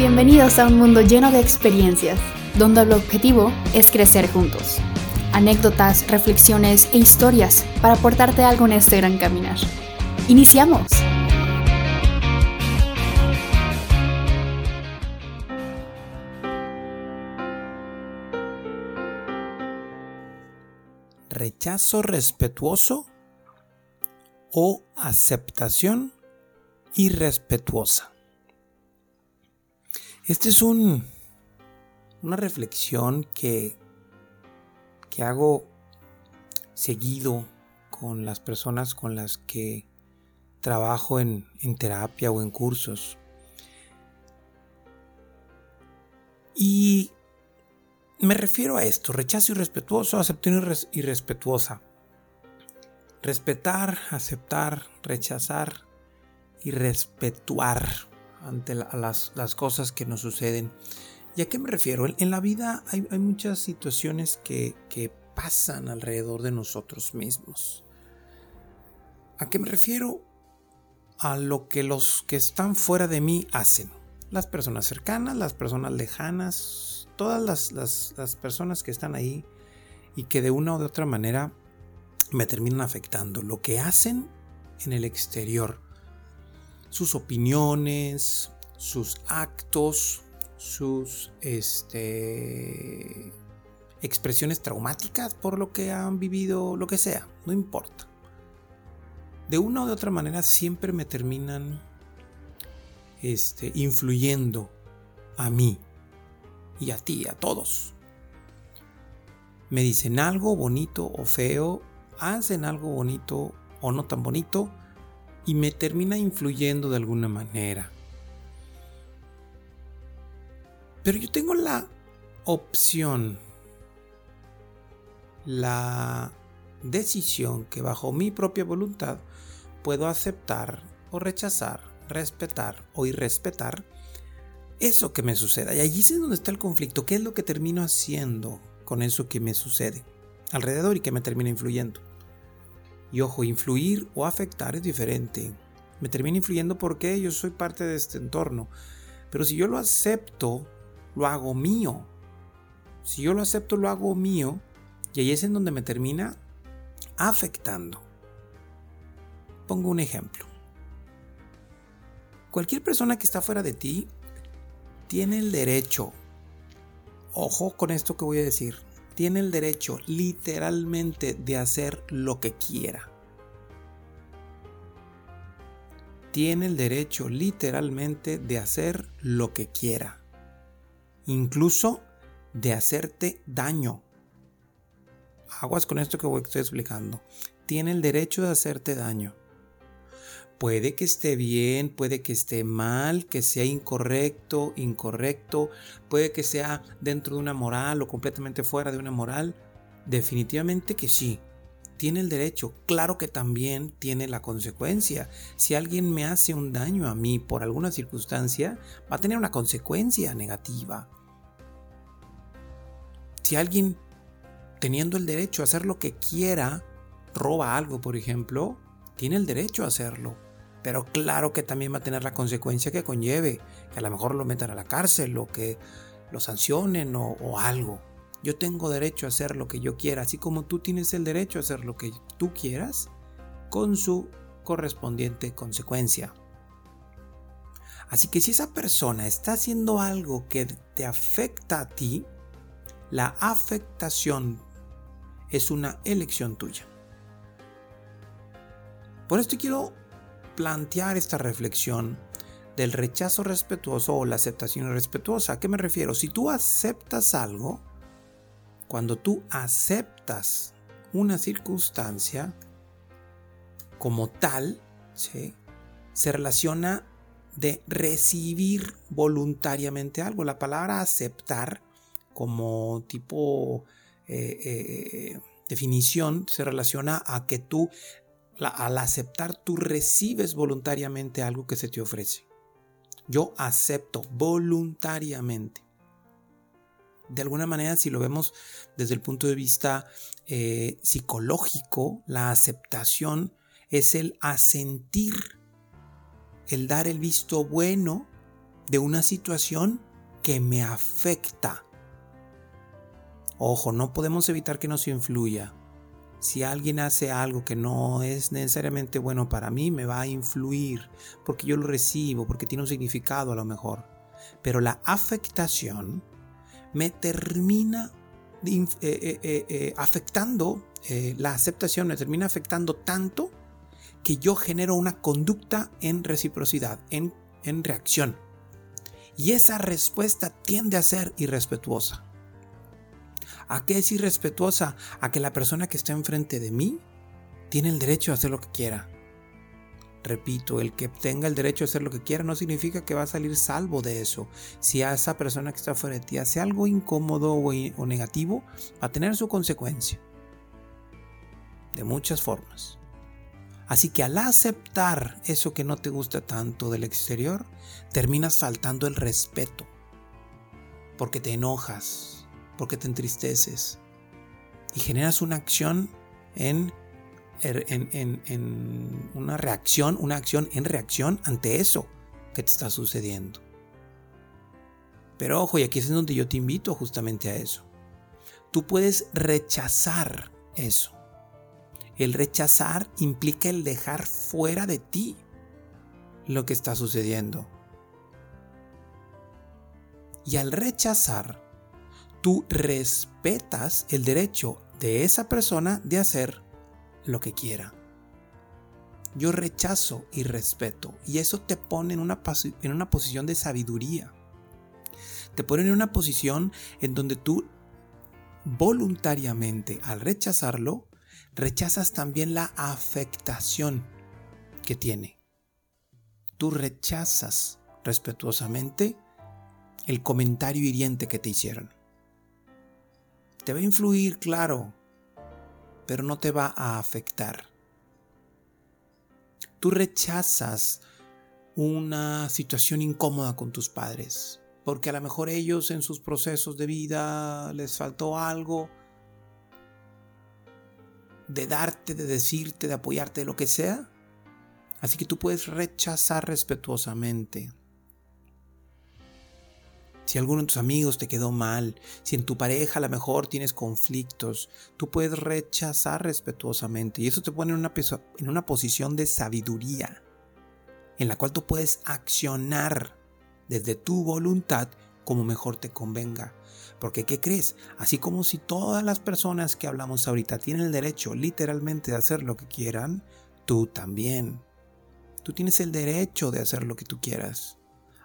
Bienvenidos a un mundo lleno de experiencias, donde el objetivo es crecer juntos. Anécdotas, reflexiones e historias para aportarte algo en este gran caminar. ¡Iniciamos! rechazo respetuoso o aceptación irrespetuosa. Esta es un, una reflexión que, que hago seguido con las personas con las que trabajo en, en terapia o en cursos. Y me refiero a esto, rechazo irrespetuoso, aceptación irrespetuosa. Respetar, aceptar, rechazar y respetuar ante las, cosas que nos suceden. ¿Y a qué me refiero? En, la vida hay, muchas situaciones que, que pasan alrededor de nosotros mismos. ¿A qué me refiero? A lo que los que están fuera de mí hacen. Las personas cercanas, las personas lejanas, todas las, personas que están ahí y que de una u otra manera me terminan afectando. Lo que hacen en el exterior. Sus opiniones, sus actos, sus este, expresiones traumáticas por lo que han vivido, lo que sea, no importa. De una u otra manera siempre me terminan este, influyendo a mí y a ti, a todos. Me dicen algo bonito o feo, hacen algo bonito o no tan bonito y me termina influyendo de alguna manera. Pero yo tengo la opción, la decisión que bajo mi propia voluntad puedo aceptar o rechazar, respetar o irrespetar eso que me suceda. Y allí es donde está el conflicto. ¿Qué es lo que termino haciendo con eso que me sucede alrededor y que me termina influyendo? Y ojo, influir o afectar es diferente. Me termina influyendo porque yo soy parte de este entorno. Pero si yo lo acepto, lo hago mío. Si yo lo acepto, lo hago mío. Y ahí es en donde me termina afectando. Pongo un ejemplo. Cualquier persona que está fuera de ti tiene el derecho, ojo con esto que voy a decir, tiene el derecho literalmente de hacer lo que quiera. Tiene el derecho literalmente de hacer lo que quiera. Incluso de hacerte daño. Aguas con esto que estoy explicando. Tiene el derecho de hacerte daño. Puede que esté bien, puede que esté mal, que sea incorrecto, incorrecto, puede que sea dentro de una moral o completamente fuera de una moral. Definitivamente que sí. Tiene el derecho, claro que también tiene la consecuencia. Si alguien me hace un daño a mí por alguna circunstancia, va a tener una consecuencia negativa. Si alguien, teniendo el derecho a hacer lo que quiera, roba algo, por ejemplo, tiene el derecho a hacerlo pero claro que también va a tener la consecuencia que conlleve, que a lo mejor lo metan a la cárcel o que lo sancionen o, algo. Yo tengo derecho a hacer lo que yo quiera, así como tú tienes el derecho a hacer lo que tú quieras, con su correspondiente consecuencia. Así que si esa persona está haciendo algo que te afecta a ti, la afectación es una elección tuya. Por esto quiero plantear esta reflexión del rechazo respetuoso o la aceptación respetuosa. ¿A qué me refiero? Si tú aceptas algo, cuando tú aceptas una circunstancia como tal, se relaciona de recibir voluntariamente algo. La palabra aceptar como tipo eh, eh, definición se relaciona a que tú al aceptar tú recibes voluntariamente algo que se te ofrece. Yo acepto voluntariamente. De alguna manera, si lo vemos desde el punto de vista eh, psicológico, la aceptación es el asentir, el dar el visto bueno de una situación que me afecta. Ojo, no podemos evitar que nos influya. Si alguien hace algo que no es necesariamente bueno para mí, me va a influir porque yo lo recibo, porque tiene un significado a lo mejor. Pero la afectación me termina eh, eh, eh, afectando, la aceptación me termina afectando tanto que yo genero una conducta en reciprocidad, en, en reacción. Y esa respuesta tiende a ser irrespetuosa. ¿A qué es irrespetuosa? A que la persona que está enfrente de mí tiene el derecho a hacer lo que quiera. Repito, el que tenga el derecho a hacer lo que quiera no significa que va a salir salvo de eso. Si a esa persona que está fuera de ti hace algo incómodo o, o negativo, va a tener su consecuencia. De muchas formas. Así que al aceptar eso que no te gusta tanto del exterior, terminas faltando el respeto. Porque te enojas, porque te entristeces y generas una acción en, er, en, una reacción, una acción en reacción ante eso que te está sucediendo. Pero ojo, y aquí es donde yo te invito justamente a eso. Tú puedes rechazar eso. El rechazar implica el dejar fuera de ti lo que está sucediendo. Y al rechazar, tú respetas el derecho de esa persona de hacer lo que quiera. Yo rechazo y respeto. Y eso te pone en una, en una posición de sabiduría. Te pone en una posición en donde tú voluntariamente, al rechazarlo, rechazas también la afectación que tiene. Tú rechazas respetuosamente el comentario hiriente que te hicieron. Te va a influir, claro, pero no te va a afectar. Tú rechazas una situación incómoda con tus padres, porque a lo mejor ellos en sus procesos de vida les faltó algo de darte, de decirte, de apoyarte, de lo que sea. Así que tú puedes rechazar respetuosamente. Si alguno de tus amigos te quedó mal, si en tu pareja a lo mejor tienes conflictos, tú puedes rechazar respetuosamente. Y eso te pone en una, en una posición de sabiduría, en la cual tú puedes accionar desde tu voluntad como mejor te convenga. Porque, ¿qué crees? Así como si todas las personas que hablamos ahorita tienen el derecho literalmente de hacer lo que quieran, tú también. Tú tienes el derecho de hacer lo que tú quieras.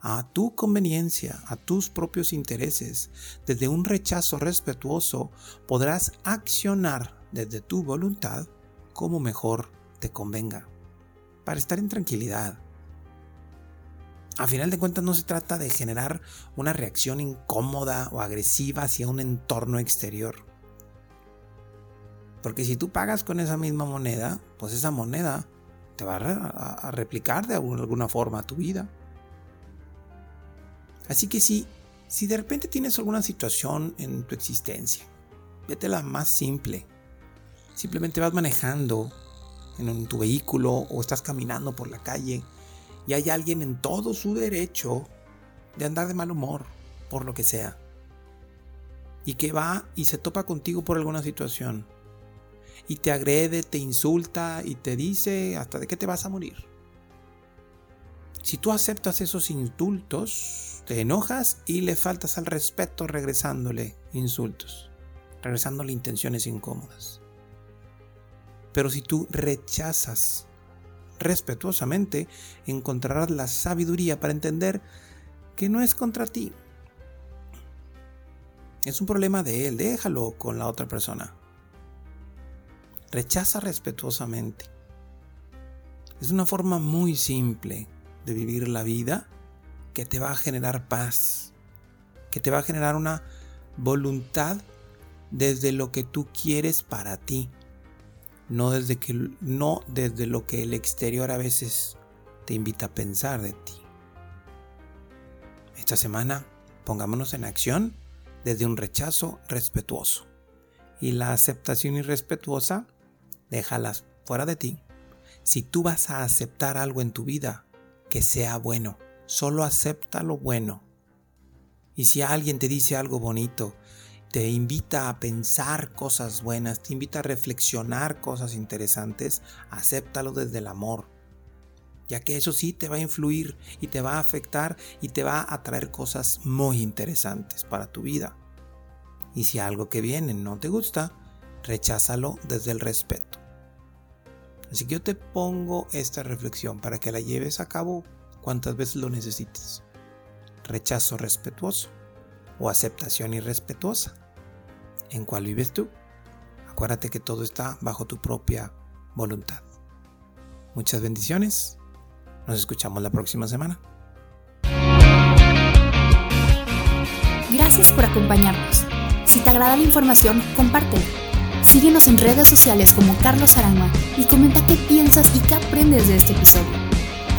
A tu conveniencia, a tus propios intereses. Desde un rechazo respetuoso podrás accionar desde tu voluntad como mejor te convenga. Para estar en tranquilidad a final de cuentas no se trata de generar una reacción incómoda o agresiva hacia un entorno exterior. Porque si tú pagas con esa misma moneda, pues esa moneda te va a, replicar de alguna forma tu vida. Así que si, si de repente tienes alguna situación en tu existencia, vete la más simple. Simplemente vas manejando en tu vehículo o estás caminando por la calle y hay alguien en todo su derecho de andar de mal humor, por lo que sea. Y que va y se topa contigo por alguna situación. Y te agrede, te insulta y te dice hasta de qué te vas a morir. Si tú aceptas esos insultos, te enojas y le faltas al respeto regresándole insultos, regresándole intenciones incómodas. Pero si tú rechazas respetuosamente, encontrarás la sabiduría para entender que no es contra ti. Es un problema de él, déjalo con la otra persona. Rechaza respetuosamente. Es una forma muy simple de vivir la vida que te va a generar paz, que te va a generar una voluntad desde lo que tú quieres para ti no desde, que, no desde lo que el exterior a veces te invita a pensar de ti. Esta semana pongámonos en acción desde un rechazo respetuoso. Y la aceptación irrespetuosa, déjalas fuera de ti. Si tú vas a aceptar algo en tu vida que sea bueno, Solo acepta lo bueno. Y si alguien te dice algo bonito, te invita a pensar cosas buenas, te invita a reflexionar cosas interesantes, acéptalo desde el amor. Ya que eso sí te va a influir y te va a afectar y te va a traer cosas muy interesantes para tu vida. Y si algo que viene no te gusta, recházalo desde el respeto. Así que yo te pongo esta reflexión para que la lleves a cabo cuantas veces lo necesites. Rechazo respetuoso o aceptación irrespetuosa. ¿En cuál vives tú? Acuérdate que todo está bajo tu propia voluntad. Muchas bendiciones. Nos escuchamos la próxima semana. Gracias por acompañarnos. Si te agrada la información, compártela. Síguenos en redes sociales como Carlos Arama y comenta qué piensas y qué aprendes de este episodio.